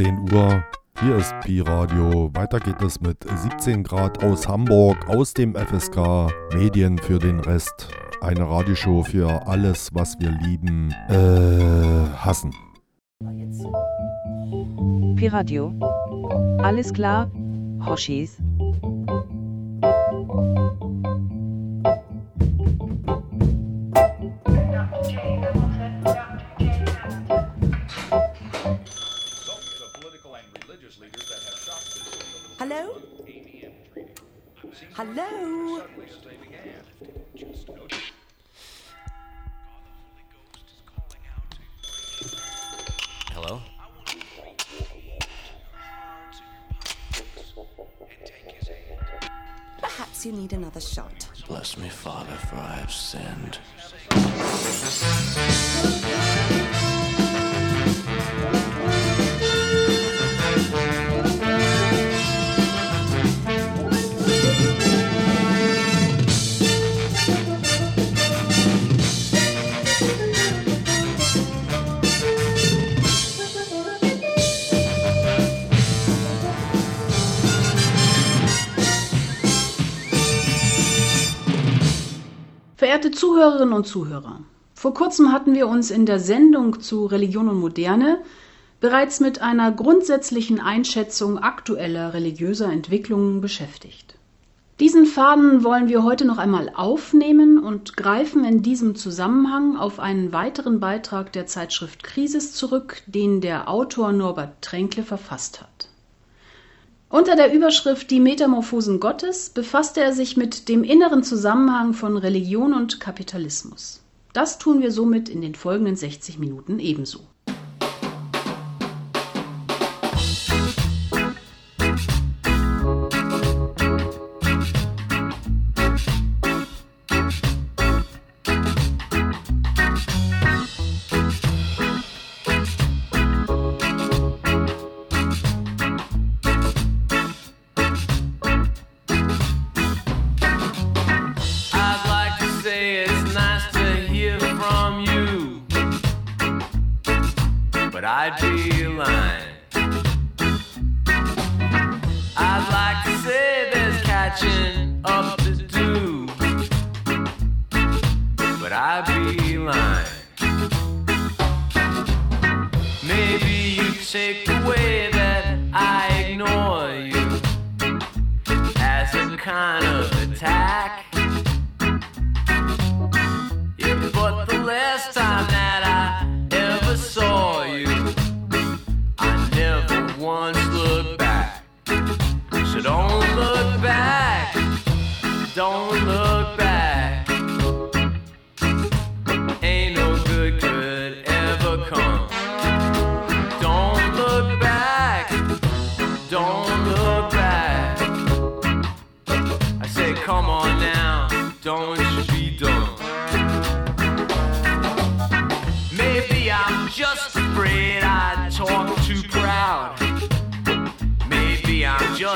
Schon 10 Uhr. Hier ist Pi Radio. Weiter geht es mit 17 Grad aus Hamburg, aus dem FSK. Medien für den Rest. Eine Radioshow für alles, was wir lieben, äh, hassen. Pi Radio. Alles klar, Hoshis. Und Zuhörer, vor kurzem hatten wir uns in der Sendung zu Religion und Moderne bereits mit einer grundsätzlichen Einschätzung aktueller religiöser Entwicklungen beschäftigt. Diesen Faden wollen wir heute noch einmal aufnehmen und greifen in diesem Zusammenhang auf einen weiteren Beitrag der Zeitschrift Krisis zurück, den der Autor Norbert Tränkle verfasst hat. Unter der Überschrift Die Metamorphosen Gottes befasste er sich mit dem inneren Zusammenhang von Religion und Kapitalismus. Das tun wir somit in den folgenden 60 Minuten ebenso.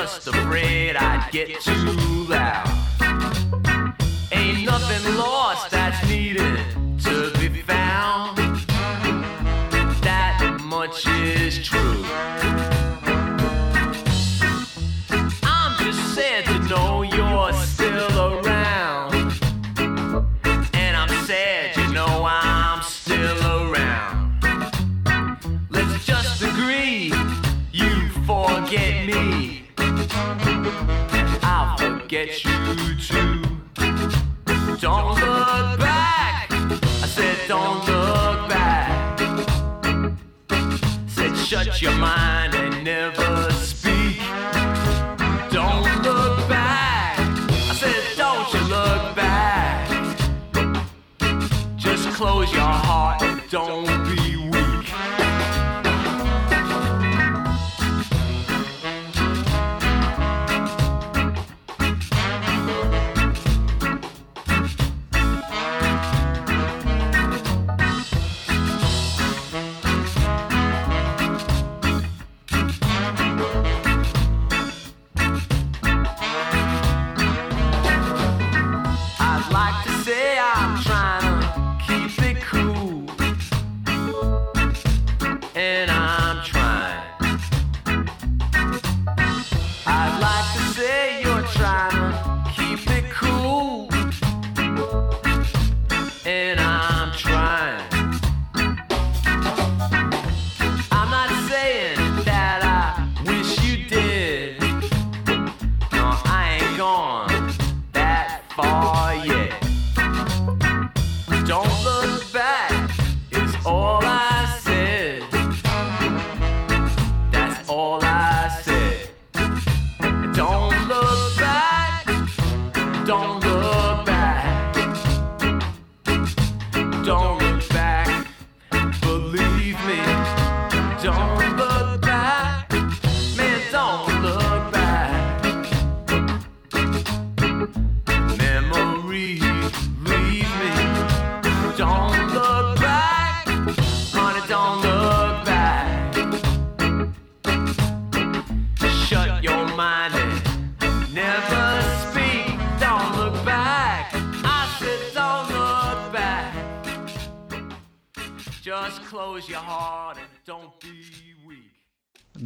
Just afraid I'd get too loud.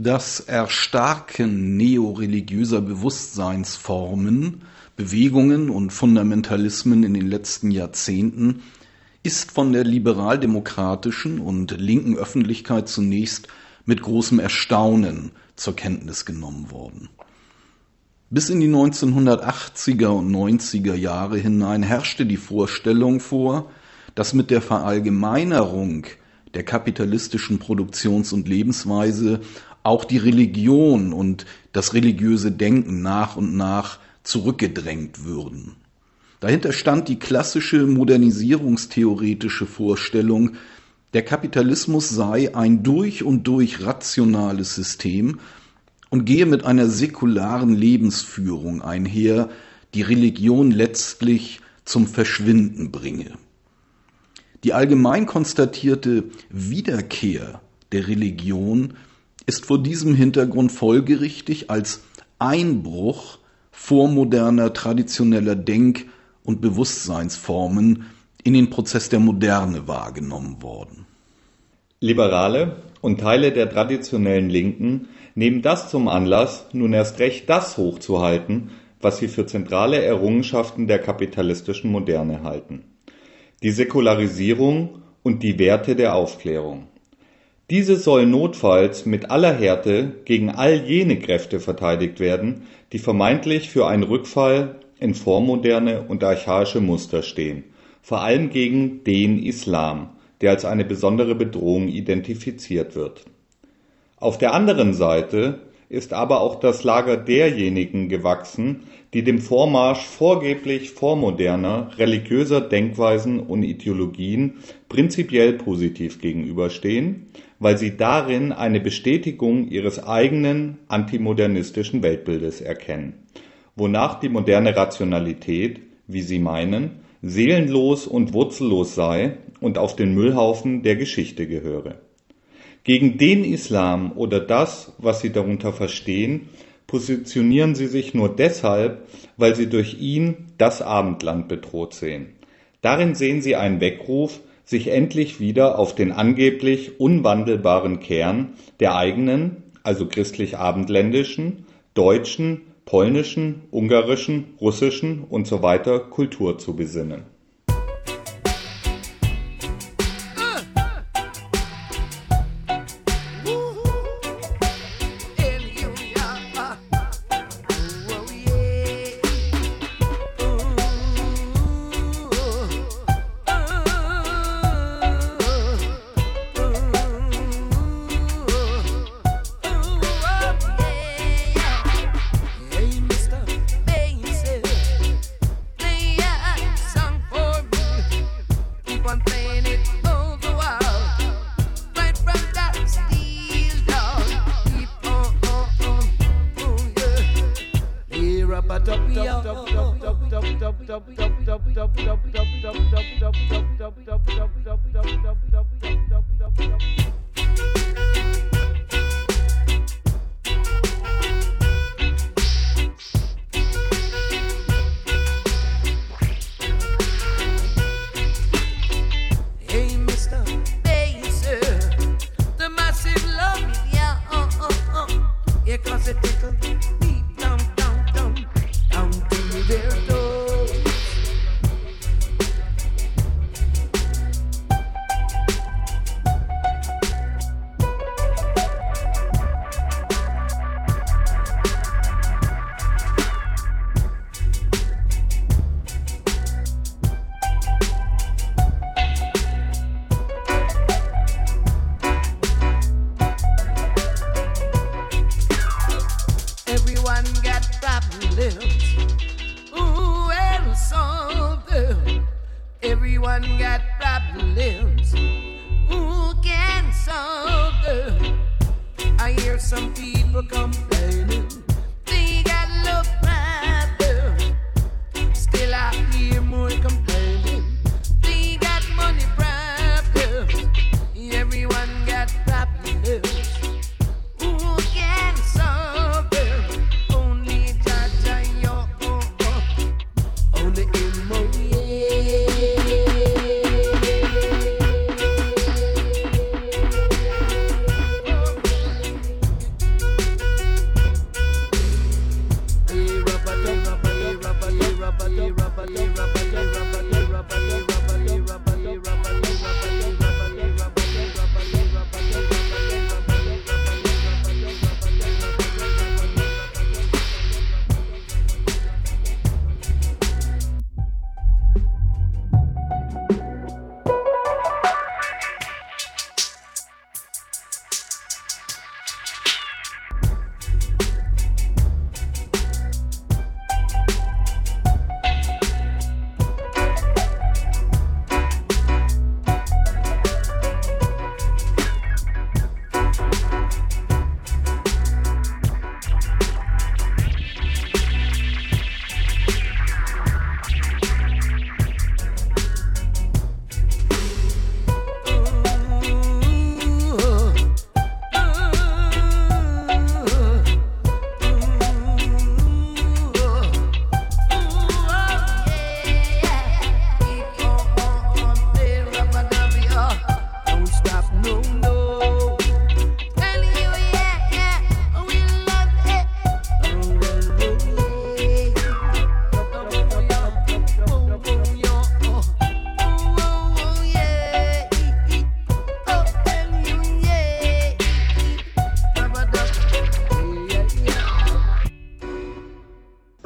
Das Erstarken neoreligiöser Bewusstseinsformen, Bewegungen und Fundamentalismen in den letzten Jahrzehnten ist von der liberaldemokratischen und linken Öffentlichkeit zunächst mit großem Erstaunen zur Kenntnis genommen worden. Bis in die 1980er und 90er Jahre hinein herrschte die Vorstellung vor, dass mit der Verallgemeinerung der kapitalistischen Produktions- und Lebensweise auch die Religion und das religiöse Denken nach und nach zurückgedrängt würden. Dahinter stand die klassische modernisierungstheoretische Vorstellung, der Kapitalismus sei ein durch und durch rationales System und gehe mit einer säkularen Lebensführung einher, die Religion letztlich zum Verschwinden bringe. Die allgemein konstatierte Wiederkehr der Religion ist vor diesem Hintergrund folgerichtig als Einbruch vormoderner traditioneller Denk- und Bewusstseinsformen in den Prozess der Moderne wahrgenommen worden. Liberale und Teile der traditionellen Linken nehmen das zum Anlass, nun erst recht das hochzuhalten, was sie für zentrale Errungenschaften der kapitalistischen Moderne halten. Die Säkularisierung und die Werte der Aufklärung. Diese sollen notfalls mit aller Härte gegen all jene Kräfte verteidigt werden, die vermeintlich für einen Rückfall in vormoderne und archaische Muster stehen, vor allem gegen den Islam, der als eine besondere Bedrohung identifiziert wird. Auf der anderen Seite ist aber auch das Lager derjenigen gewachsen, die dem Vormarsch vorgeblich vormoderner religiöser Denkweisen und Ideologien prinzipiell positiv gegenüberstehen, weil sie darin eine Bestätigung ihres eigenen antimodernistischen Weltbildes erkennen, wonach die moderne Rationalität, wie sie meinen, seelenlos und wurzellos sei und auf den Müllhaufen der Geschichte gehöre. Gegen den Islam oder das, was sie darunter verstehen, positionieren sie sich nur deshalb, weil sie durch ihn das Abendland bedroht sehen. Darin sehen sie einen Weckruf, sich endlich wieder auf den angeblich unwandelbaren Kern der eigenen, also christlich-abendländischen, deutschen, polnischen, ungarischen, russischen und so weiter Kultur zu besinnen.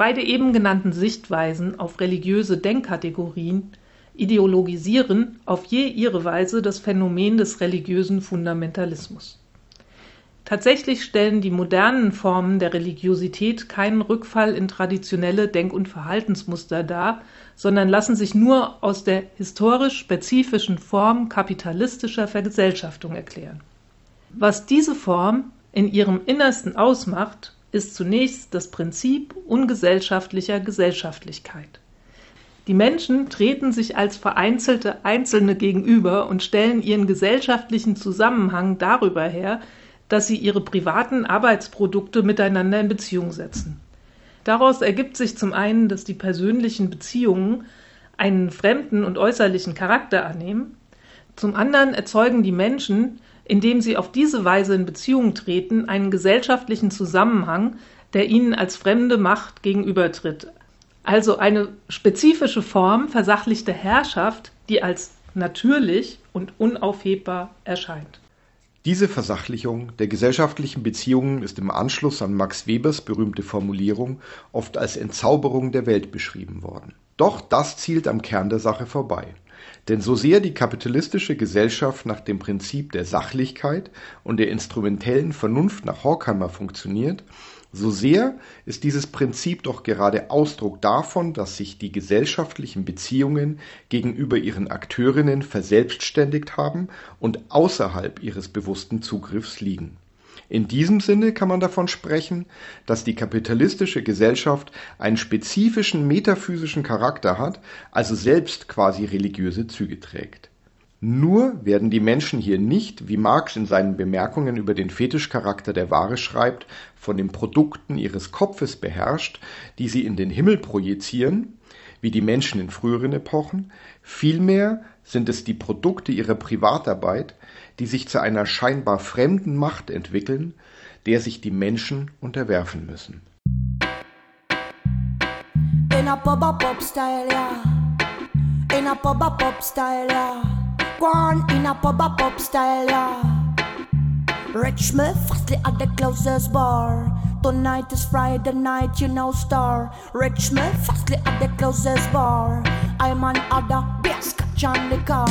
Beide eben genannten Sichtweisen auf religiöse Denkkategorien ideologisieren auf je ihre Weise das Phänomen des religiösen Fundamentalismus. Tatsächlich stellen die modernen Formen der Religiosität keinen Rückfall in traditionelle Denk- und Verhaltensmuster dar, sondern lassen sich nur aus der historisch spezifischen Form kapitalistischer Vergesellschaftung erklären. Was diese Form in ihrem Innersten ausmacht, ist zunächst das Prinzip ungesellschaftlicher Gesellschaftlichkeit. Die Menschen treten sich als vereinzelte Einzelne gegenüber und stellen ihren gesellschaftlichen Zusammenhang darüber her, dass sie ihre privaten Arbeitsprodukte miteinander in Beziehung setzen. Daraus ergibt sich zum einen, dass die persönlichen Beziehungen einen fremden und äußerlichen Charakter annehmen, zum anderen erzeugen die Menschen, indem sie auf diese Weise in Beziehung treten, einen gesellschaftlichen Zusammenhang, der ihnen als fremde Macht gegenübertritt. Also eine spezifische Form versachlichter Herrschaft, die als natürlich und unaufhebbar erscheint. Diese Versachlichung der gesellschaftlichen Beziehungen ist im Anschluss an Max Webers berühmte Formulierung oft als Entzauberung der Welt beschrieben worden. Doch das zielt am Kern der Sache vorbei. Denn so sehr die kapitalistische Gesellschaft nach dem Prinzip der Sachlichkeit und der instrumentellen Vernunft nach Horkheimer funktioniert, so sehr ist dieses Prinzip doch gerade Ausdruck davon, dass sich die gesellschaftlichen Beziehungen gegenüber ihren Akteurinnen verselbstständigt haben und außerhalb ihres bewussten Zugriffs liegen. In diesem Sinne kann man davon sprechen, dass die kapitalistische Gesellschaft einen spezifischen metaphysischen Charakter hat, also selbst quasi religiöse Züge trägt. Nur werden die Menschen hier nicht, wie Marx in seinen Bemerkungen über den Fetischcharakter der Ware schreibt, von den Produkten ihres Kopfes beherrscht, die sie in den Himmel projizieren, wie die Menschen in früheren Epochen, vielmehr sind es die Produkte ihrer Privatarbeit, die sich zu einer scheinbar fremden Macht entwickeln, der sich die Menschen unterwerfen müssen. In a a pub style, yeah. In a a pub style, yeah. Go in a a pub style, yeah. Rich me fastly at the closest bar. Tonight is Friday night, you know star. Rich me fastly at the closest bar. I'm on other beer on the car.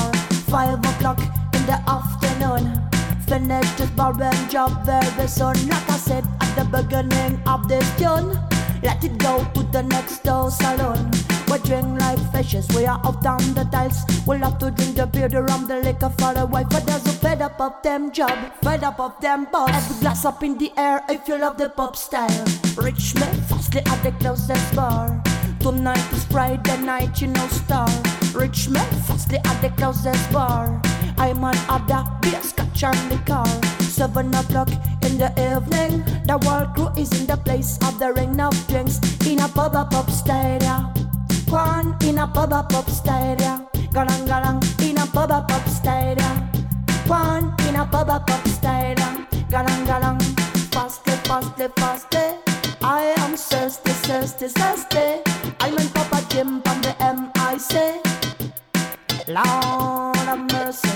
Five o'clock in the afternoon. Finish this bar and job very soon. Like I said at the beginning of this tune. Let it go to the next door salon. We drink like fishes, we are out on the dice. We'll have to drink the beer, the rum, the liquor for the wife. But there's a fed up of them job, fed up of them boss. Every glass up in the air if you love the pop style. Rich men fastly at the closest bar. Tonight is Friday night, you know star. Rich men fastly at the closest bar. I'm on other beer, scotch the car. Seven o'clock in the evening, the world crew is in the place of the ring of drinks in a pub a pub. One in a pub a pub. Galang galang in a pub a pub. One in a pub a pub. Galang galang, fastly, fastly, fastly. I am thirsty, thirsty, thirsty. I'm in Papa Jim on the MIC. Lord of mercy.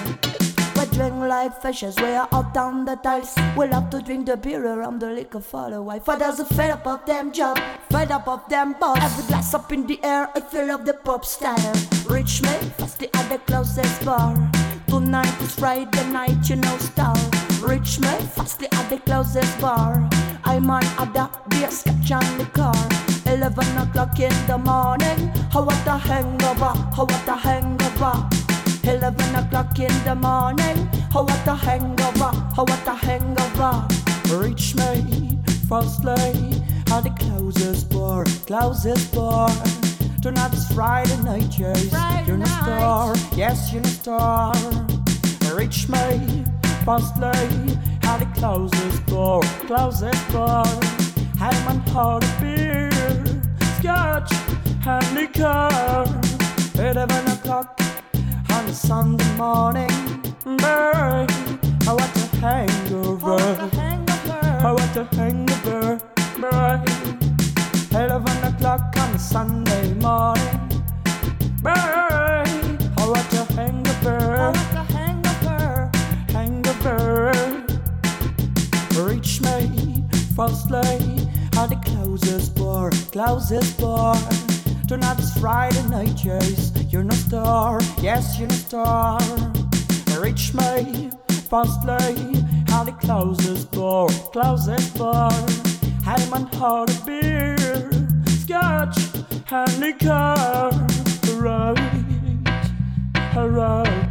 We drink like fishes, we are out on the tiles. We love to drink the beer around the liquor the wife. For there's a fed up of them job, fed up of them boss. Every glass up in the air, I feel of the pop style. Man, fastly at the closest bar. Tonight is Friday night, you know. Rich man, fastly at the closest bar. I'm on other beer, scotch on the car. 11 o'clock in the morning, how what a hangover, how what a hangover. 11 o'clock in the morning, how what a hangover, how what a hangover. Reach me, firstly, at the closest bar, closest bar. Tonight is Friday night, yes, you're in a star, yes, you're a star. Reach me, firstly, at the closest bar, closest bar. I'm on hard beer, scotch, and liquor. 11 o'clock Sunday morning, babe. I want a hangover. I want a hangover. 11 o'clock on a Sunday morning, babe. I want a hangover. Hangover. Reach me, firstly, at the closest bar, closest bar. Tonight is Friday night, yes, you're no star, yes, you're no star. Reach me, firstly, at the closest bar, closest bar. I'm on hard beer, scotch, and liquor. Right, right,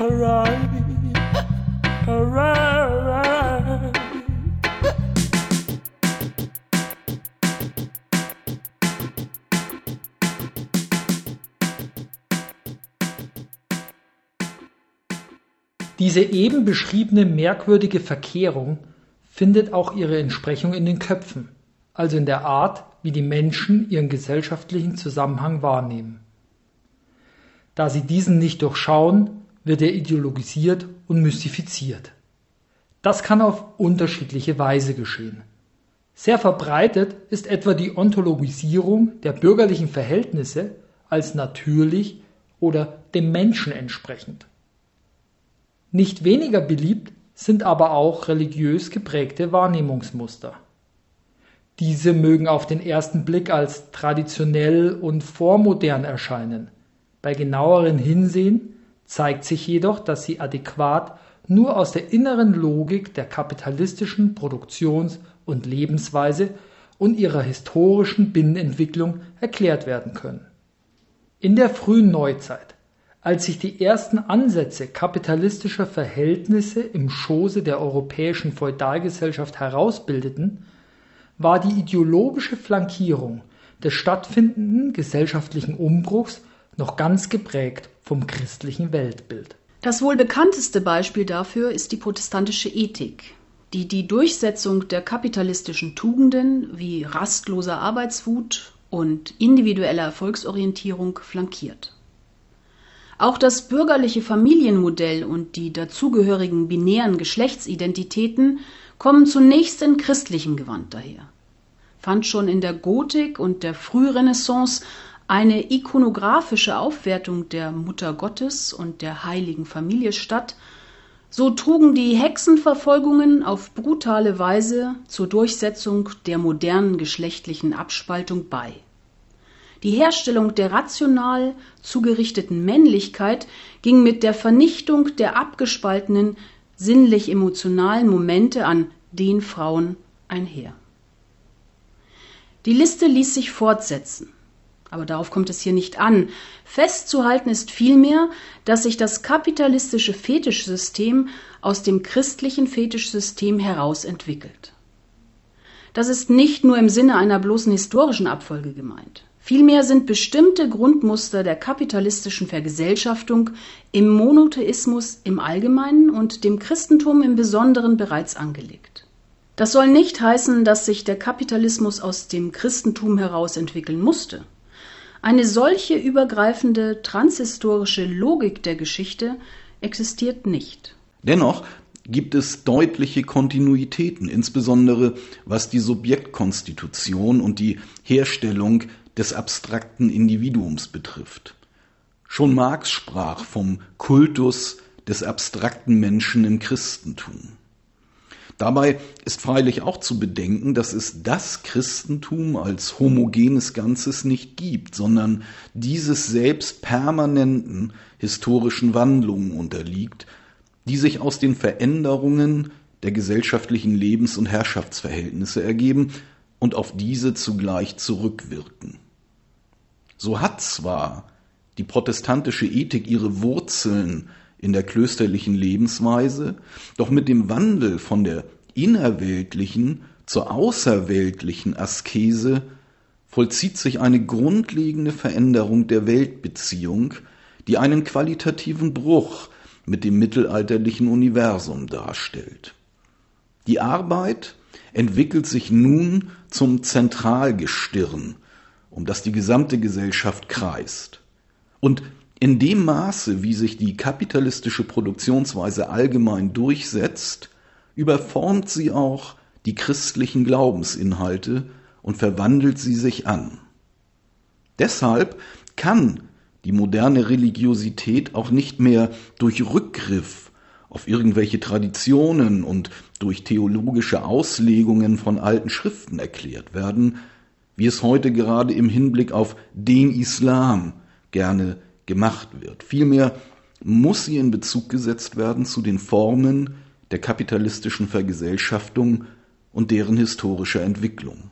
alright, alright. Diese eben beschriebene merkwürdige Verkehrung findet auch ihre Entsprechung in den Köpfen, also in der Art, wie die Menschen ihren gesellschaftlichen Zusammenhang wahrnehmen. Da sie diesen nicht durchschauen, wird er ideologisiert und mystifiziert. Das kann auf unterschiedliche Weise geschehen. Sehr verbreitet ist etwa die Ontologisierung der bürgerlichen Verhältnisse als natürlich oder dem Menschen entsprechend. Nicht weniger beliebt sind aber auch religiös geprägte Wahrnehmungsmuster. Diese mögen auf den ersten Blick als traditionell und vormodern erscheinen. Bei genauerem Hinsehen zeigt sich jedoch, dass sie adäquat nur aus der inneren Logik der kapitalistischen Produktions- und Lebensweise und ihrer historischen Binnenentwicklung erklärt werden können. In der frühen Neuzeit, als sich die ersten Ansätze kapitalistischer Verhältnisse im Schoße der europäischen Feudalgesellschaft herausbildeten, war die ideologische Flankierung des stattfindenden gesellschaftlichen Umbruchs noch ganz geprägt vom christlichen Weltbild. Das wohl bekannteste Beispiel dafür ist die protestantische Ethik, die die Durchsetzung der kapitalistischen Tugenden wie rastloser Arbeitswut und individueller Erfolgsorientierung flankiert. Auch das bürgerliche Familienmodell und die dazugehörigen binären Geschlechtsidentitäten kommen zunächst in christlichem Gewand daher. Fand schon in der Gotik und der Frührenaissance eine ikonografische Aufwertung der Mutter Gottes und der heiligen Familie statt, so trugen die Hexenverfolgungen auf brutale Weise zur Durchsetzung der modernen geschlechtlichen Abspaltung bei. Die Herstellung der rational zugerichteten Männlichkeit ging mit der Vernichtung der abgespaltenen sinnlich-emotionalen Momente an den Frauen einher. Die Liste ließ sich fortsetzen. Aber darauf kommt es hier nicht an. Festzuhalten ist vielmehr, dass sich das kapitalistische Fetischsystem aus dem christlichen Fetischsystem heraus entwickelt. Das ist nicht nur im Sinne einer bloßen historischen Abfolge gemeint. Vielmehr sind bestimmte Grundmuster der kapitalistischen Vergesellschaftung im Monotheismus im Allgemeinen und dem Christentum im Besonderen bereits angelegt. Das soll nicht heißen, dass sich der Kapitalismus aus dem Christentum heraus entwickeln musste. Eine solche übergreifende transhistorische Logik der Geschichte existiert nicht. Dennoch gibt es deutliche Kontinuitäten, insbesondere was die Subjektkonstitution und die Herstellung des abstrakten Individuums betrifft. Schon Marx sprach vom Kultus des abstrakten Menschen im Christentum. Dabei ist freilich auch zu bedenken, dass es das Christentum als homogenes Ganzes nicht gibt, sondern dieses selbst permanenten historischen Wandlungen unterliegt, die sich aus den Veränderungen der gesellschaftlichen Lebens- und Herrschaftsverhältnisse ergeben und auf diese zugleich zurückwirken. So hat zwar die protestantische Ethik ihre Wurzeln in der klösterlichen Lebensweise, doch mit dem Wandel von der innerweltlichen zur außerweltlichen Askese vollzieht sich eine grundlegende Veränderung der Weltbeziehung, die einen qualitativen Bruch mit dem mittelalterlichen Universum darstellt. Die Arbeit entwickelt sich nun zum Zentralgestirn, um das die gesamte Gesellschaft kreist. Und in dem Maße, wie sich die kapitalistische Produktionsweise allgemein durchsetzt, überformt sie auch die christlichen Glaubensinhalte und verwandelt sie sich an. Deshalb kann die moderne Religiosität auch nicht mehr durch Rückgriff auf irgendwelche Traditionen und durch theologische Auslegungen von alten Schriften erklärt werden, wie es heute gerade im Hinblick auf den Islam gerne gemacht wird. Vielmehr muss sie in Bezug gesetzt werden zu den Formen der kapitalistischen Vergesellschaftung und deren historischer Entwicklung.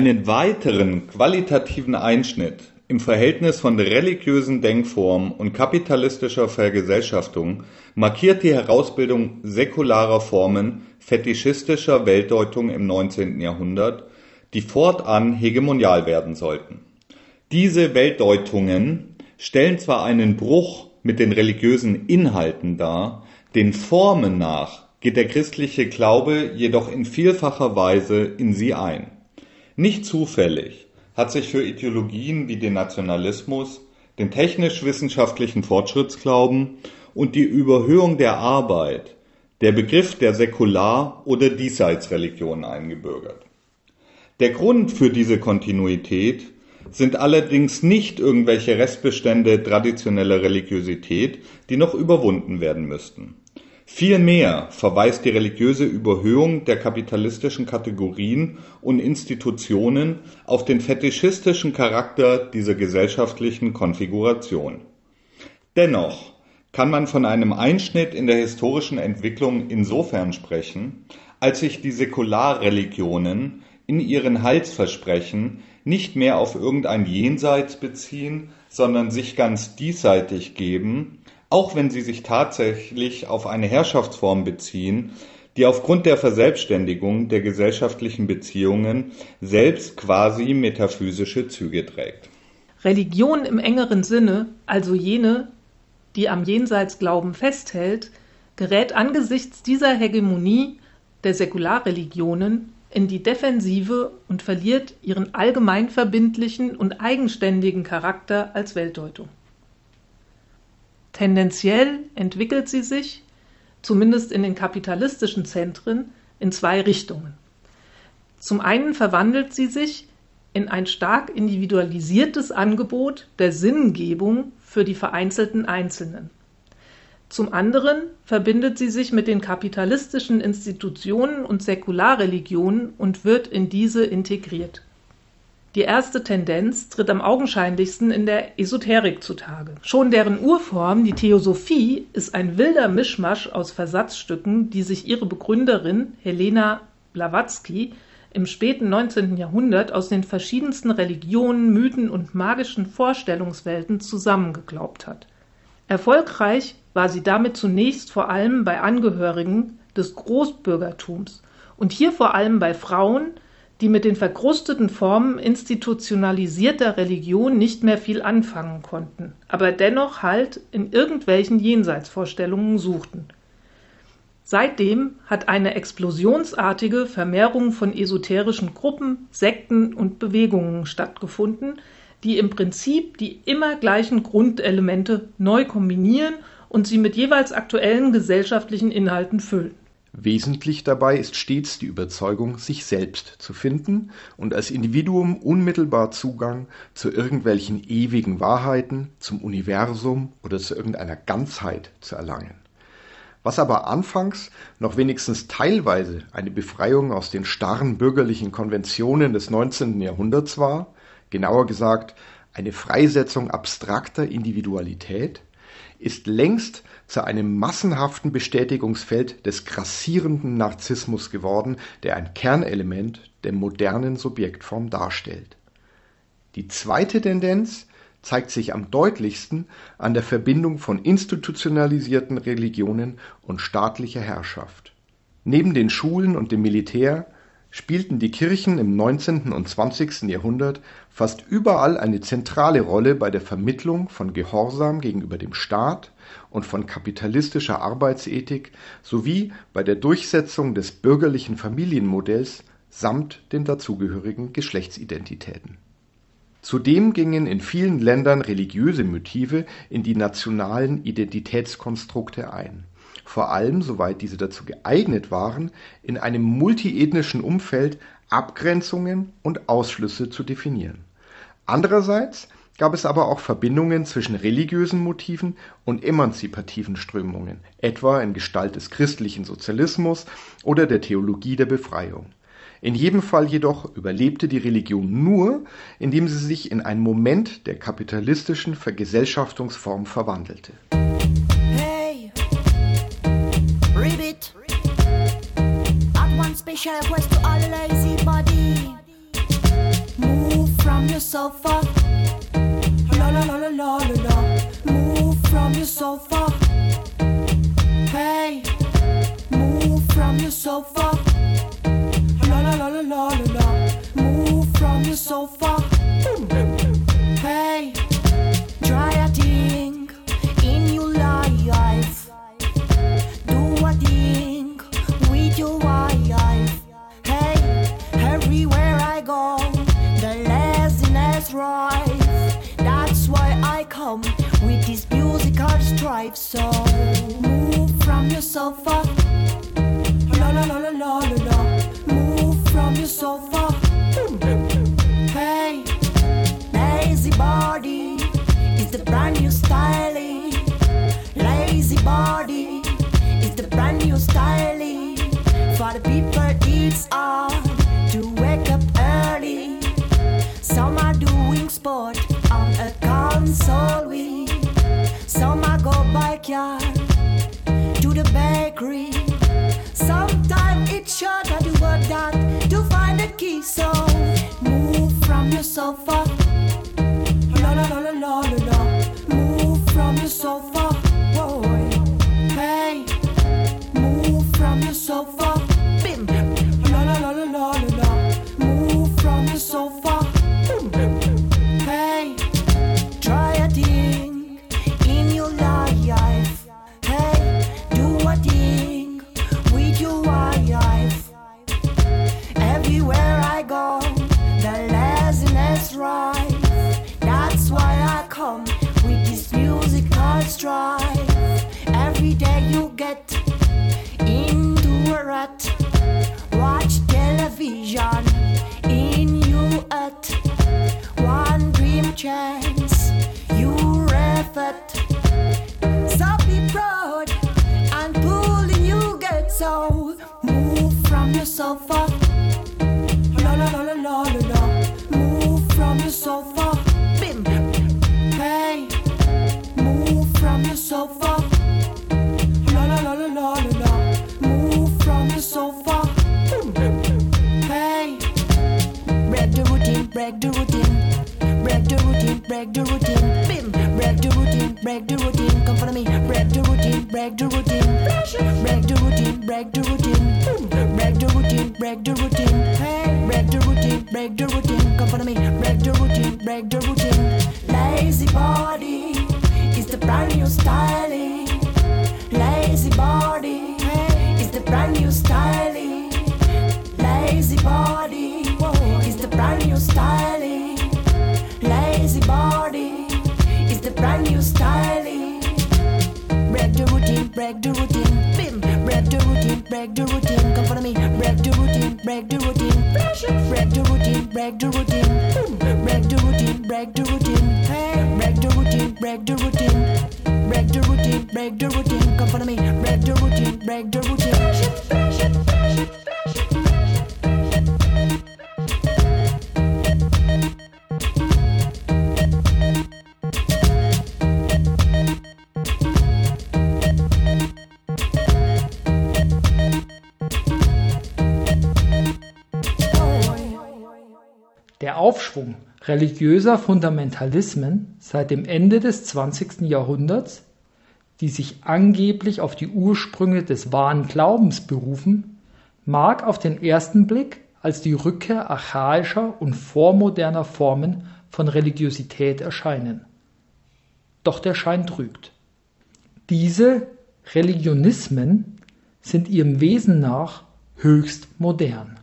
Einen weiteren qualitativen Einschnitt im Verhältnis von religiösen Denkformen und kapitalistischer Vergesellschaftung markiert die Herausbildung säkularer Formen fetischistischer Weltdeutung im 19. Jahrhundert, die fortan hegemonial werden sollten. Diese Weltdeutungen stellen zwar einen Bruch mit den religiösen Inhalten dar, den Formen nach geht der christliche Glaube jedoch in vielfacher Weise in sie ein. Nicht zufällig hat sich für Ideologien wie den Nationalismus, den technisch-wissenschaftlichen Fortschrittsglauben und die Überhöhung der Arbeit der Begriff der Säkular- oder Diesseitsreligion eingebürgert. Der Grund für diese Kontinuität sind allerdings nicht irgendwelche Restbestände traditioneller Religiosität, die noch überwunden werden müssten. Vielmehr verweist die religiöse Überhöhung der kapitalistischen Kategorien und Institutionen auf den fetischistischen Charakter dieser gesellschaftlichen Konfiguration. Dennoch kann man von einem Einschnitt in der historischen Entwicklung insofern sprechen, als sich die Säkularreligionen in ihren Heilsversprechen nicht mehr auf irgendein Jenseits beziehen, sondern sich ganz diesseitig geben, auch wenn sie sich tatsächlich auf eine Herrschaftsform beziehen, die aufgrund der Verselbstständigung der gesellschaftlichen Beziehungen selbst quasi metaphysische Züge trägt. Religion im engeren Sinne, also jene, die am Jenseitsglauben festhält, gerät angesichts dieser Hegemonie der Säkularreligionen in die Defensive und verliert ihren allgemeinverbindlichen und eigenständigen Charakter als Weltdeutung. Tendenziell entwickelt sie sich, zumindest in den kapitalistischen Zentren, in zwei Richtungen. Zum einen verwandelt sie sich in ein stark individualisiertes Angebot der Sinngebung für die vereinzelten Einzelnen. Zum anderen verbindet sie sich mit den kapitalistischen Institutionen und Säkularreligionen und wird in diese integriert. Die erste Tendenz tritt am augenscheinlichsten in der Esoterik zutage. Schon deren Urform, die Theosophie, ist ein wilder Mischmasch aus Versatzstücken, die sich ihre Begründerin Helena Blavatsky im späten 19. Jahrhundert aus den verschiedensten Religionen, Mythen und magischen Vorstellungswelten zusammengeglaubt hat. Erfolgreich war sie damit zunächst vor allem bei Angehörigen des Großbürgertums und hier vor allem bei Frauen, die mit den verkrusteten Formen institutionalisierter Religion nicht mehr viel anfangen konnten, aber dennoch Halt in irgendwelchen Jenseitsvorstellungen suchten. Seitdem hat eine explosionsartige Vermehrung von esoterischen Gruppen, Sekten und Bewegungen stattgefunden, die im Prinzip die immer gleichen Grundelemente neu kombinieren und sie mit jeweils aktuellen gesellschaftlichen Inhalten füllen. Wesentlich dabei ist stets die Überzeugung, sich selbst zu finden und als Individuum unmittelbar Zugang zu irgendwelchen ewigen Wahrheiten, zum Universum oder zu irgendeiner Ganzheit zu erlangen. Was aber anfangs noch wenigstens teilweise eine Befreiung aus den starren bürgerlichen Konventionen des 19. Jahrhunderts war, genauer gesagt eine Freisetzung abstrakter Individualität, ist längst zu einem massenhaften Bestätigungsfeld des grassierenden Narzissmus geworden, der ein Kernelement der modernen Subjektform darstellt. Die zweite Tendenz zeigt sich am deutlichsten an der Verbindung von institutionalisierten Religionen und staatlicher Herrschaft. Neben den Schulen und dem Militär spielten die Kirchen im 19. und 20. Jahrhundert fast überall eine zentrale Rolle bei der Vermittlung von Gehorsam gegenüber dem Staat und von kapitalistischer Arbeitsethik sowie bei der Durchsetzung des bürgerlichen Familienmodells samt den dazugehörigen Geschlechtsidentitäten. Zudem gingen in vielen Ländern religiöse Motive in die nationalen Identitätskonstrukte ein vor allem soweit diese dazu geeignet waren, in einem multiethnischen Umfeld Abgrenzungen und Ausschlüsse zu definieren. Andererseits gab es aber auch Verbindungen zwischen religiösen Motiven und emanzipativen Strömungen, etwa in Gestalt des christlichen Sozialismus oder der Theologie der Befreiung. In jedem Fall jedoch überlebte die Religion nur, indem sie sich in einen Moment der kapitalistischen Vergesellschaftungsform verwandelte. Special request to all lazy body. Move from your sofa. La la la la la la la. Move from your sofa. Hey, move from your sofa. La la la la la la la. Move from your sofa. Strife. So move from your sofa. La la la la la la la. Move from your sofa. Hey, lazy body is the brand new styling. Lazy body is the brand new styling. For the people, it's on to wake up early. Some are doing sport on a console. We some are go backyard to the bakery. Sometimes it's short I do work that to find the key. So move from your sofa. La la la la la la la. Move from your sofa. Whoa. Hey, move from your sofa. Break the routine, break the routine, come follow me. Break the routine, break the routine. Der Aufschwung religiöser Fundamentalismen seit dem Ende des 20. Jahrhunderts die sich angeblich auf die Ursprünge des wahren Glaubens berufen, mag auf den ersten Blick als die Rückkehr archaischer und vormoderner Formen von Religiosität erscheinen. Doch der Schein trügt. Diese Religionismen sind ihrem Wesen nach höchst modern.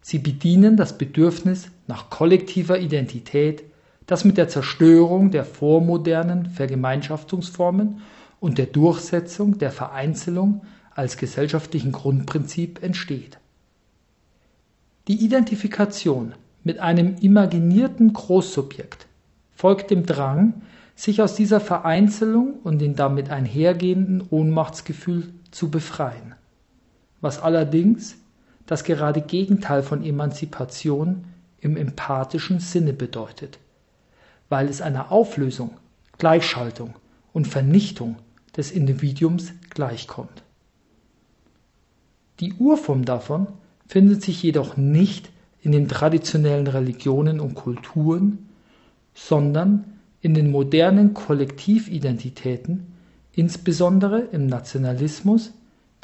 Sie bedienen das Bedürfnis nach kollektiver Identität, das mit der Zerstörung der vormodernen Vergemeinschaftungsformen und der Durchsetzung der Vereinzelung als gesellschaftlichen Grundprinzip entsteht. Die Identifikation mit einem imaginierten Großsubjekt folgt dem Drang, sich aus dieser Vereinzelung und den damit einhergehenden Ohnmachtsgefühl zu befreien, was allerdings das gerade Gegenteil von Emanzipation im empathischen Sinne bedeutet, weil es einer Auflösung, Gleichschaltung und Vernichtung des Individuums gleichkommt. Die Urform davon findet sich jedoch nicht in den traditionellen Religionen und Kulturen, sondern in den modernen Kollektividentitäten, insbesondere im Nationalismus,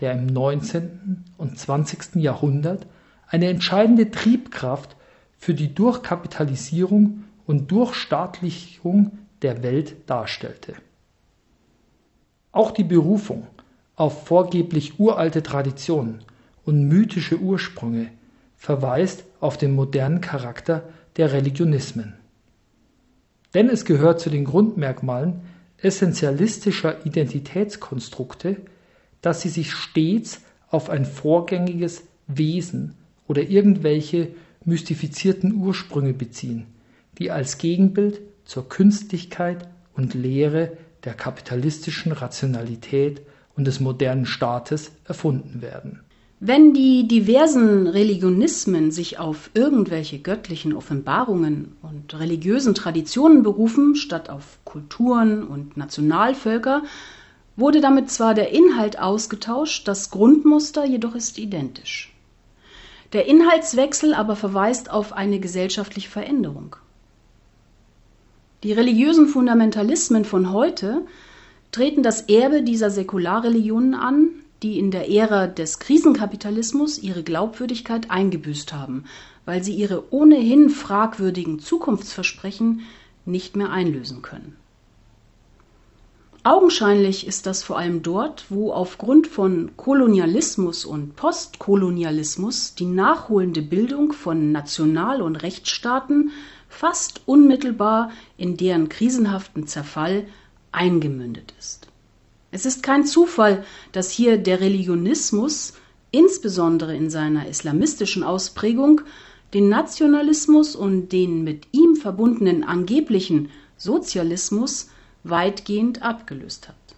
der im 19. und 20. Jahrhundert eine entscheidende Triebkraft für die Durchkapitalisierung und Durchstaatlichung der Welt darstellte. Auch die Berufung auf vorgeblich uralte Traditionen und mythische Ursprünge verweist auf den modernen Charakter der Religionismen. Denn es gehört zu den Grundmerkmalen essentialistischer Identitätskonstrukte, dass sie sich stets auf ein vorgängiges Wesen oder irgendwelche mystifizierten Ursprünge beziehen, die als Gegenbild zur Künstlichkeit und Lehre der kapitalistischen Rationalität und des modernen Staates erfunden werden. Wenn die diversen Religionismen sich auf irgendwelche göttlichen Offenbarungen und religiösen Traditionen berufen, statt auf Kulturen und Nationalvölker, wurde damit zwar der Inhalt ausgetauscht, das Grundmuster jedoch ist identisch. Der Inhaltswechsel aber verweist auf eine gesellschaftliche Veränderung. Die religiösen Fundamentalismen von heute treten das Erbe dieser Säkularreligionen an, die in der Ära des Krisenkapitalismus ihre Glaubwürdigkeit eingebüßt haben, weil sie ihre ohnehin fragwürdigen Zukunftsversprechen nicht mehr einlösen können. Augenscheinlich ist das vor allem dort, wo aufgrund von Kolonialismus und Postkolonialismus die nachholende Bildung von National- und Rechtsstaaten fast unmittelbar in deren krisenhaften Zerfall eingemündet ist. Es ist kein Zufall, dass hier der Religionismus, insbesondere in seiner islamistischen Ausprägung, den Nationalismus und den mit ihm verbundenen angeblichen Sozialismus weitgehend abgelöst hat.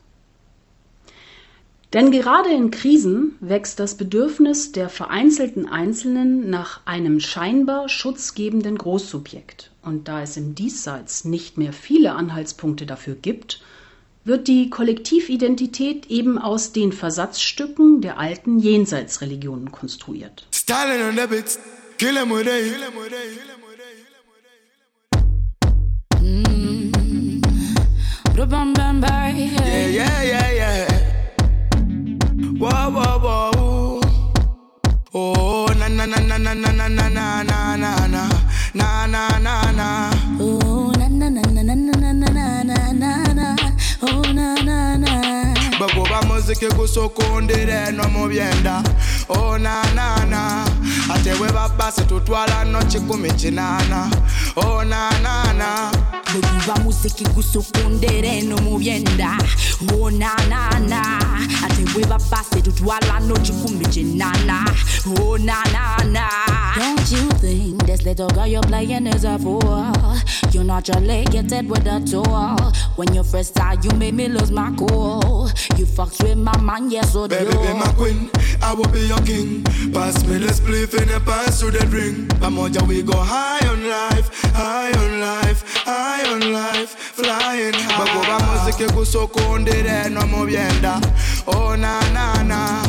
Denn gerade in Krisen wächst das Bedürfnis der vereinzelten Einzelnen nach einem scheinbar schutzgebenden Großsubjekt. Und da es im Diesseits nicht mehr viele Anhaltspunkte dafür gibt, wird die Kollektividentität eben aus den Versatzstücken der alten Jenseitsreligionen konstruiert. Bam, Yeah, yeah, yeah, yeah. Whoa, whoa, whoa. Oh, na na na na na na na na na na na na na na na na. Oh, na na na na na na na na na na na. Oh, na na na. bagoba muziki gusukundire no mu byenda oh na na na atewe babase tutwala no kikumi kinana onanana oh, mugiva muziki gusukundereno mu byenda. Oh, onanana atewe babase tutwala no kikumi kinana onanana oh, don't you think this little girl you're playing is a fool? You're naturally gifted with a tool. When you first started, you made me lose my cool. You fucked with my mind, yes, so do Baby, be my queen, I will be your king. Pass me the spliff and the pass to the ring. Pamoja, we go high on life, high on life, high on life, flying high. Bagoba muziki gusukundire no mu byenda. Oh na na na,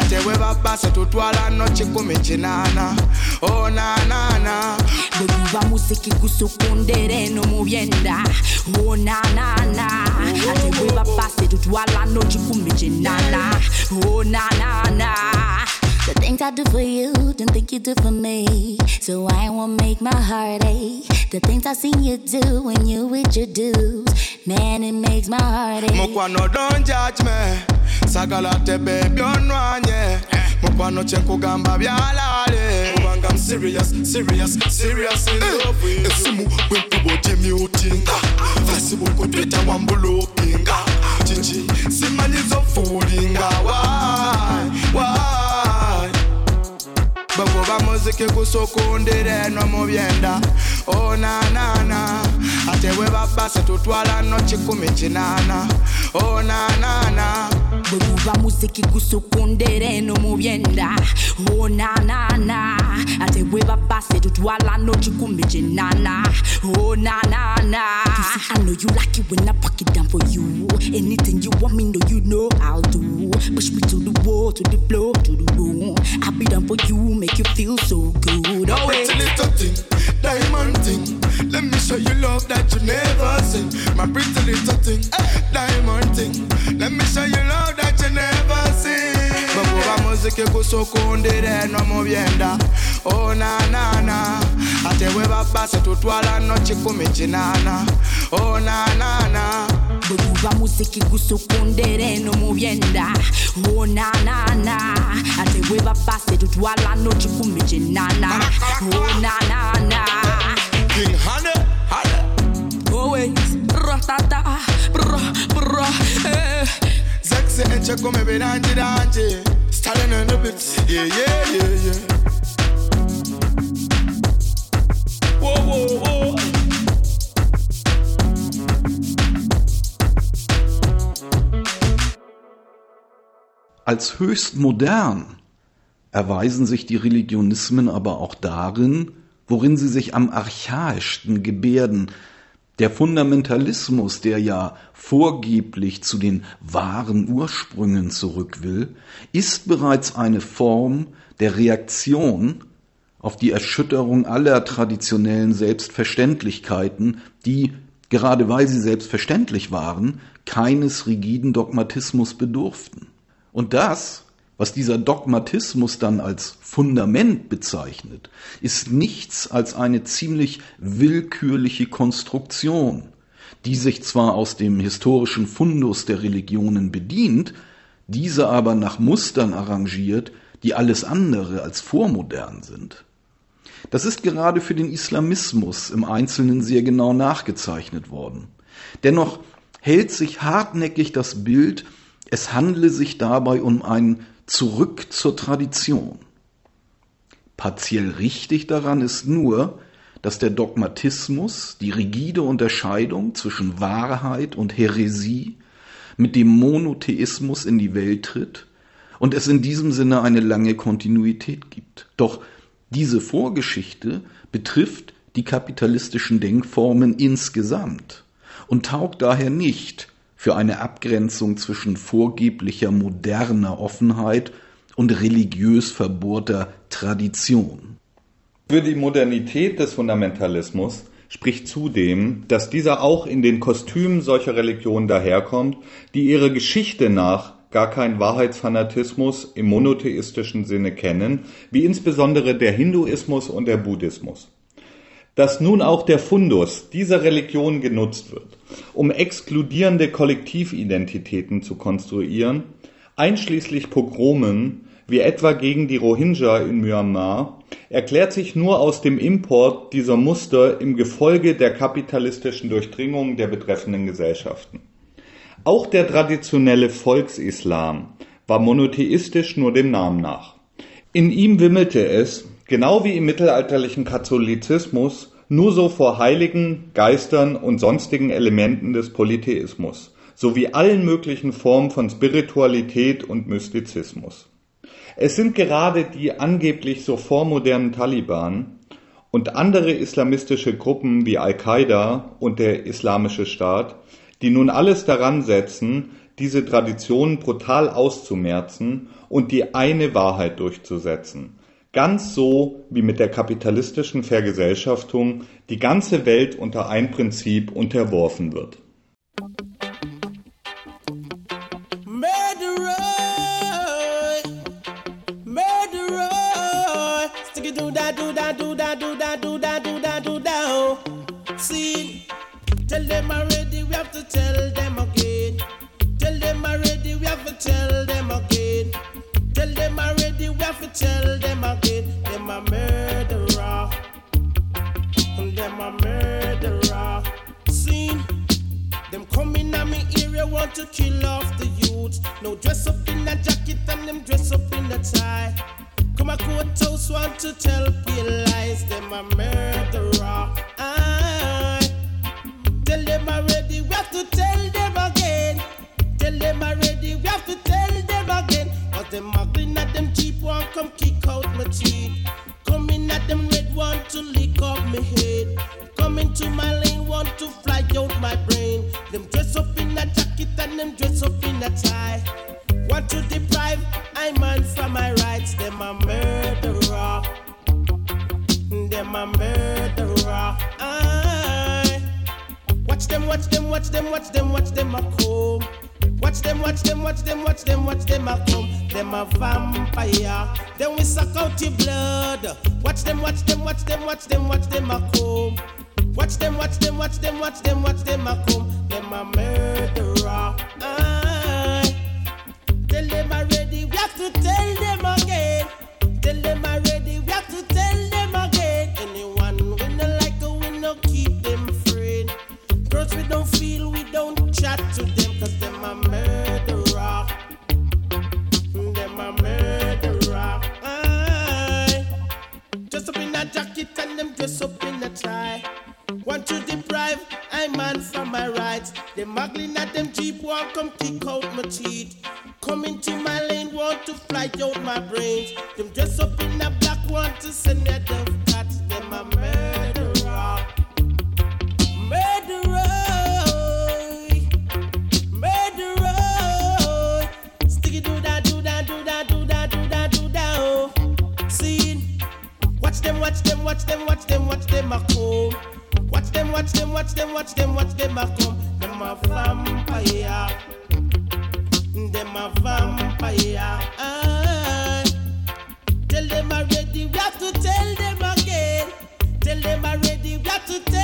ate bwe bapase tutwala no kikumi kinana onanana oh, bwe guba muziki gusukundera eno mu byenda onanana oh, ate bwe bapase tutwala no kikumi kinana onanana oh, The things I do for you, don't think you do for me. So I won't make my heart ache. The things I see you do when you with your dudes, man, it makes my heart ache. mukwano don't judge me sagala tebe byonwanye mukwano kyenkugamba byalaale kubanga I'm serious serious serious in love with you. esimu bwenkuba ogimutinga facebook twitter wambulukinga kiki simanyiza ofuulinga why why? Bweguba muziki gusukundira eno mu byenda. Onanana ate bwe babase tutwala no kikumi kinana. Onanana bwe guba muziki gusukundera eno mu byenda. Oh, onanana ate bwe bapase tutwala onanana I know you like it when I pack it down for you. Anything you want me know you know I'll do. Push me to the wall to the floor to the room. I'll be down for you make you feel so good. Oh pretty wait little thing, diamond thing. Let me show you love that you never seen. My pretty little thing, diamond thing. Let me show you love that you never seen. Bakuba muziki gusukundira eno mu byenda onanana ate bwe babase tutwala no kikumi kinana onanana bwe guba muziki gusukundera eno mu byenda onanana ate bwe bapase tutwala no kikumi kinana onanana King Honey, Honey. always. Ratata bra bra eh. Sexy and check me be dandy dandy. Stalin in the bits. Yeah, yeah, yeah, yeah. Whoa, whoa, whoa. Als höchst modern erweisen sich die Religionismen aber auch darin, worin sie sich am archaischsten gebärden. Der Fundamentalismus, der ja vorgeblich zu den wahren Ursprüngen zurück will, ist bereits eine Form der Reaktion auf die Erschütterung aller traditionellen Selbstverständlichkeiten, die, gerade weil sie selbstverständlich waren, keines rigiden Dogmatismus bedurften. Und das, was dieser Dogmatismus dann als Fundament bezeichnet, ist nichts als eine ziemlich willkürliche Konstruktion, die sich zwar aus dem historischen Fundus der Religionen bedient, diese aber nach Mustern arrangiert, die alles andere als vormodern sind. Das ist gerade für den Islamismus im Einzelnen sehr genau nachgezeichnet worden. Dennoch hält sich hartnäckig das Bild, es handle sich dabei um ein Zurück zur Tradition. Partiell richtig daran ist nur, dass der Dogmatismus die rigide Unterscheidung zwischen Wahrheit und Häresie mit dem Monotheismus in die Welt tritt und es in diesem Sinne eine lange Kontinuität gibt. Doch diese Vorgeschichte betrifft die kapitalistischen Denkformen insgesamt und taugt daher nicht für eine Abgrenzung zwischen vorgeblicher moderner Offenheit und religiös verbohrter Tradition. Für die Modernität des Fundamentalismus spricht zudem, dass dieser auch in den Kostümen solcher Religionen daherkommt, die ihre Geschichte nach gar keinen Wahrheitsfanatismus im monotheistischen Sinne kennen, wie insbesondere der Hinduismus und der Buddhismus. Dass nun auch der Fundus dieser Religion genutzt wird, um exkludierende Kollektividentitäten zu konstruieren, einschließlich Pogromen wie etwa gegen die Rohingya in Myanmar, erklärt sich nur aus dem Import dieser Muster im Gefolge der kapitalistischen Durchdringung der betreffenden Gesellschaften. Auch der traditionelle Volksislam war monotheistisch nur dem Namen nach. In ihm wimmelte es, genau wie im mittelalterlichen Katholizismus, nur so vor Heiligen, Geistern und sonstigen Elementen des Polytheismus, sowie allen möglichen Formen von Spiritualität und Mystizismus. Es sind gerade die angeblich so vormodernen Taliban und andere islamistische Gruppen wie Al-Qaida und der Islamische Staat, die nun alles daran setzen, diese Traditionen brutal auszumerzen und die eine Wahrheit durchzusetzen. Ganz so wie mit der kapitalistischen Vergesellschaftung die ganze Welt unter ein Prinzip unterworfen wird. Tell them again. Tell them already, we have to tell them again. Tell them already, we have to tell them again. Them a murderer, them a murderer. See. Them coming at me area want to kill off the youth. No dress up in a jacket and them dress up in a tie. Come a courthouse want to tell pale lies. Them a murderer. Aye. Tell them already, we have to tell them Tell them already, we have to tell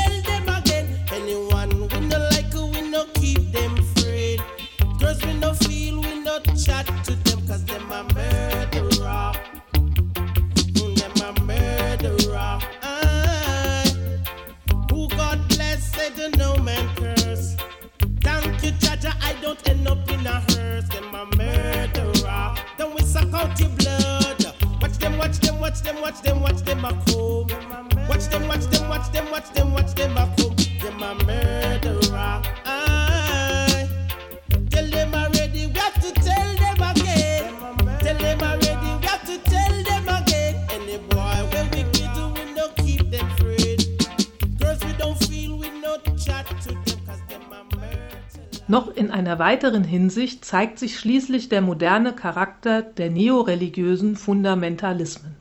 weiteren Hinsicht zeigt sich schließlich der moderne Charakter der neoreligiösen Fundamentalismen.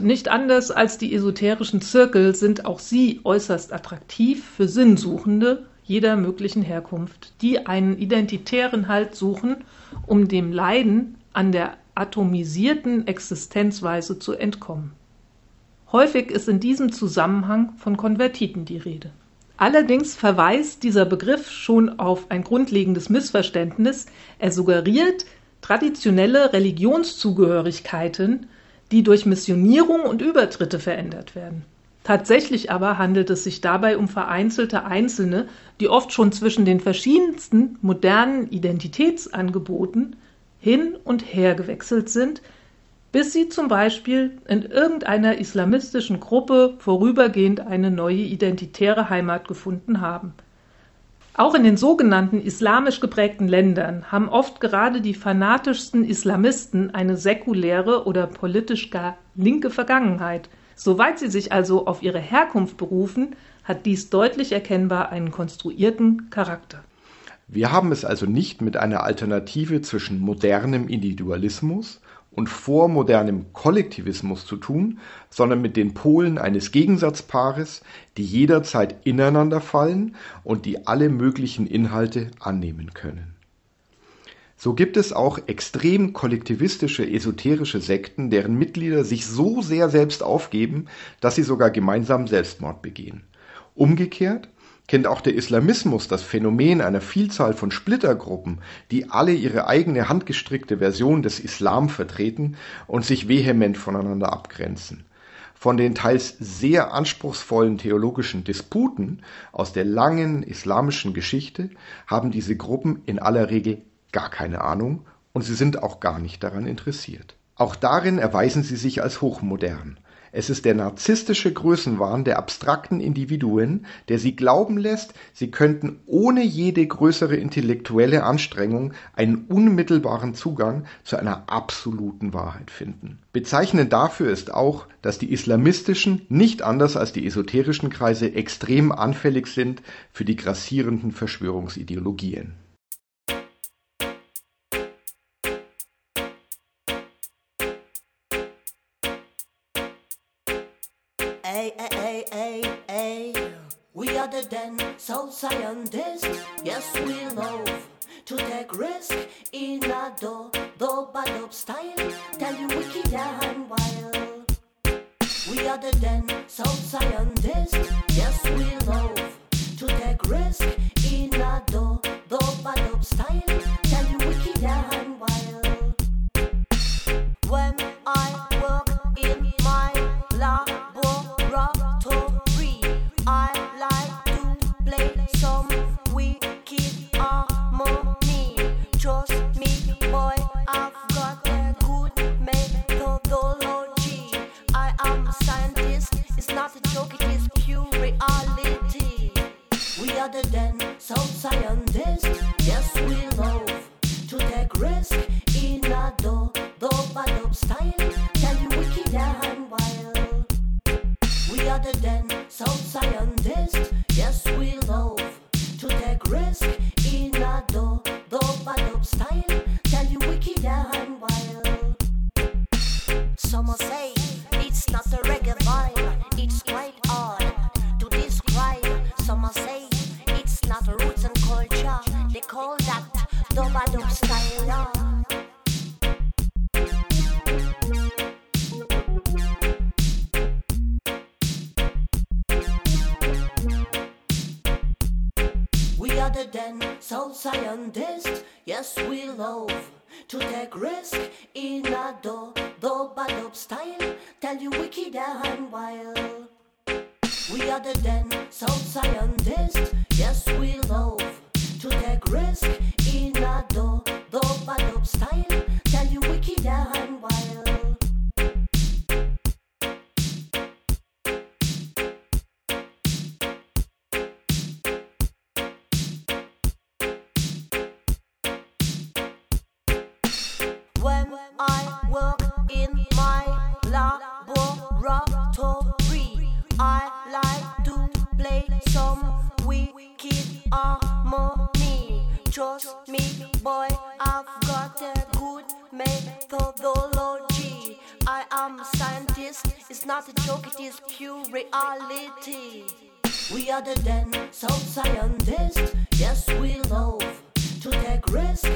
Nicht anders als die esoterischen Zirkel sind auch sie äußerst attraktiv für Sinnsuchende jeder möglichen Herkunft, die einen identitären Halt suchen, um dem Leiden an der atomisierten Existenzweise zu entkommen. Häufig ist in diesem Zusammenhang von Konvertiten die Rede. Allerdings verweist dieser Begriff schon auf ein grundlegendes Missverständnis. Er suggeriert traditionelle Religionszugehörigkeiten, die durch Missionierung und Übertritte verändert werden. Tatsächlich aber handelt es sich dabei um vereinzelte Einzelne, die oft schon zwischen den verschiedensten modernen Identitätsangeboten hin und her gewechselt sind, bis sie zum Beispiel in irgendeiner islamistischen Gruppe vorübergehend eine neue identitäre Heimat gefunden haben. Auch in den sogenannten islamisch geprägten Ländern haben oft gerade die fanatischsten Islamisten eine säkuläre oder politisch gar linke Vergangenheit. Soweit sie sich also auf ihre Herkunft berufen, hat dies deutlich erkennbar einen konstruierten Charakter. Wir haben es also nicht mit einer Alternative zwischen modernem Individualismus und vormodernem Kollektivismus zu tun, sondern mit den Polen eines Gegensatzpaares, die jederzeit ineinander fallen und die alle möglichen Inhalte annehmen können. So gibt es auch extrem kollektivistische esoterische Sekten, deren Mitglieder sich so sehr selbst aufgeben, dass sie sogar gemeinsam Selbstmord begehen. Umgekehrt kennt auch der Islamismus das Phänomen einer Vielzahl von Splittergruppen, die alle ihre eigene handgestrickte Version des Islam vertreten und sich vehement voneinander abgrenzen. Von den teils sehr anspruchsvollen theologischen Disputen aus der langen islamischen Geschichte haben diese Gruppen in aller Regel gar keine Ahnung und sie sind auch gar nicht daran interessiert. Auch darin erweisen sie sich als hochmodern. Es ist der narzisstische Größenwahn der abstrakten Individuen, der sie glauben lässt, sie könnten ohne jede größere intellektuelle Anstrengung einen unmittelbaren Zugang zu einer absoluten Wahrheit finden. Bezeichnend dafür ist auch, dass die islamistischen, nicht anders als die esoterischen Kreise, extrem anfällig sind für die grassierenden Verschwörungsideologien. Scientists. Yes, we love to take risk in a do do bad up style. Tell you wicked and wild. We are the den soul scientists. Yes, we love to take risk in a do do bad up style. Not joke, it is pure reality. We are the den soul scientists, yes, we love to take risk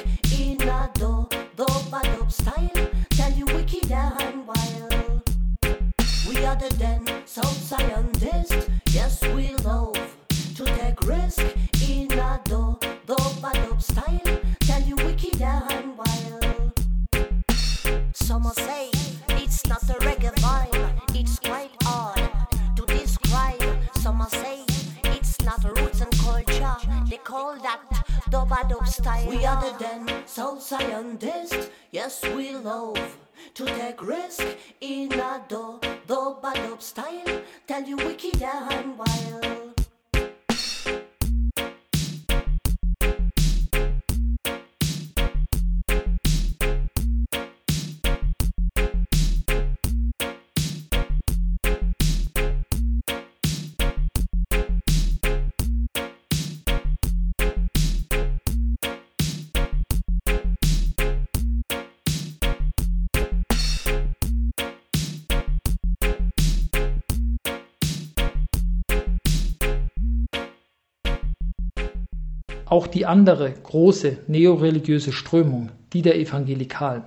auch die andere große neoreligiöse Strömung, die der Evangelikalen,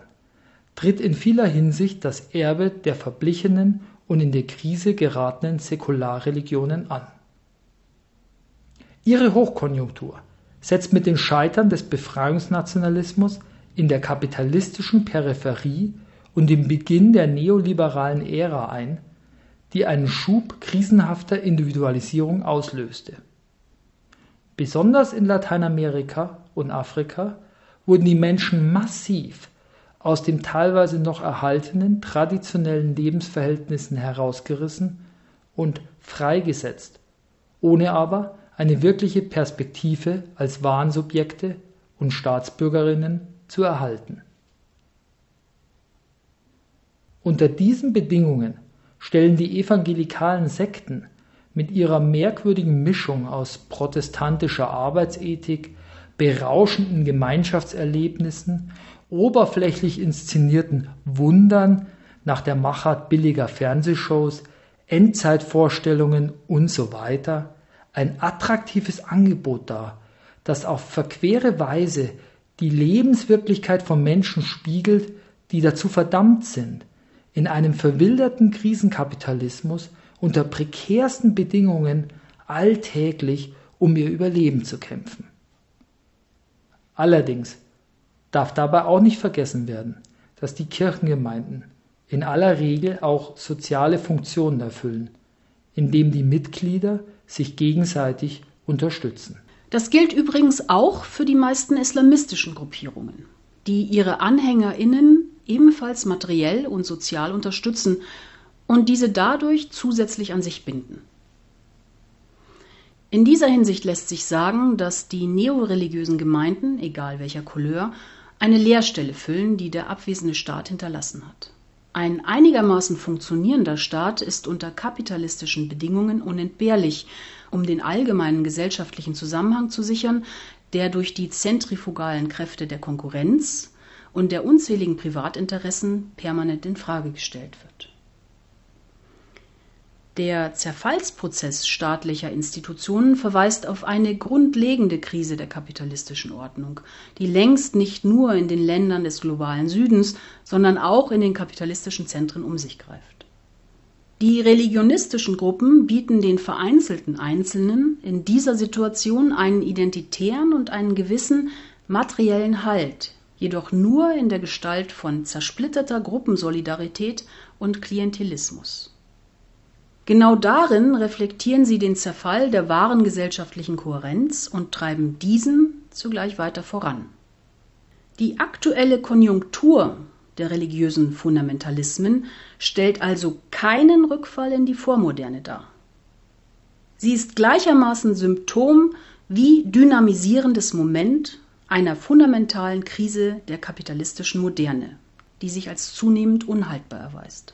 tritt in vieler Hinsicht das Erbe der verblichenen und in die Krise geratenen Säkularreligionen an. Ihre Hochkonjunktur setzt mit dem Scheitern des Befreiungsnationalismus in der kapitalistischen Peripherie und dem Beginn der neoliberalen Ära ein, die einen Schub krisenhafter Individualisierung auslöste. Besonders in Lateinamerika und Afrika wurden die Menschen massiv aus den teilweise noch erhaltenen traditionellen Lebensverhältnissen herausgerissen und freigesetzt, ohne aber eine wirkliche Perspektive als Wahnsubjekte und Staatsbürgerinnen zu erhalten. Unter diesen Bedingungen stellen die evangelikalen Sekten mit ihrer merkwürdigen Mischung aus protestantischer Arbeitsethik, berauschenden Gemeinschaftserlebnissen, oberflächlich inszenierten Wundern nach der Machart billiger Fernsehshows, Endzeitvorstellungen und so weiter ein attraktives Angebot dar, das auf verquere Weise die Lebenswirklichkeit von Menschen spiegelt, die dazu verdammt sind, in einem verwilderten Krisenkapitalismus unter prekärsten Bedingungen alltäglich um ihr Überleben zu kämpfen. Allerdings darf dabei auch nicht vergessen werden, dass die Kirchengemeinden in aller Regel auch soziale Funktionen erfüllen, indem die Mitglieder sich gegenseitig unterstützen. Das gilt übrigens auch für die meisten islamistischen Gruppierungen, die ihre Anhängerinnen ebenfalls materiell und sozial unterstützen und diese dadurch zusätzlich an sich binden. In dieser Hinsicht lässt sich sagen, dass die neoreligiösen Gemeinden, egal welcher Couleur, eine Leerstelle füllen, die der abwesende Staat hinterlassen hat. Ein einigermaßen funktionierender Staat ist unter kapitalistischen Bedingungen unentbehrlich, um den allgemeinen gesellschaftlichen Zusammenhang zu sichern, der durch die zentrifugalen Kräfte der Konkurrenz und der unzähligen Privatinteressen permanent in Frage gestellt wird. Der Zerfallsprozess staatlicher Institutionen verweist auf eine grundlegende Krise der kapitalistischen Ordnung, die längst nicht nur in den Ländern des globalen Südens, sondern auch in den kapitalistischen Zentren um sich greift. Die religionistischen Gruppen bieten den vereinzelten Einzelnen in dieser Situation einen identitären und einen gewissen materiellen Halt, jedoch nur in der Gestalt von zersplitterter Gruppensolidarität und Klientelismus. Genau darin reflektieren sie den Zerfall der wahren gesellschaftlichen Kohärenz und treiben diesen zugleich weiter voran. Die aktuelle Konjunktur der religiösen Fundamentalismen stellt also keinen Rückfall in die Vormoderne dar. Sie ist gleichermaßen Symptom wie dynamisierendes Moment einer fundamentalen Krise der kapitalistischen Moderne, die sich als zunehmend unhaltbar erweist.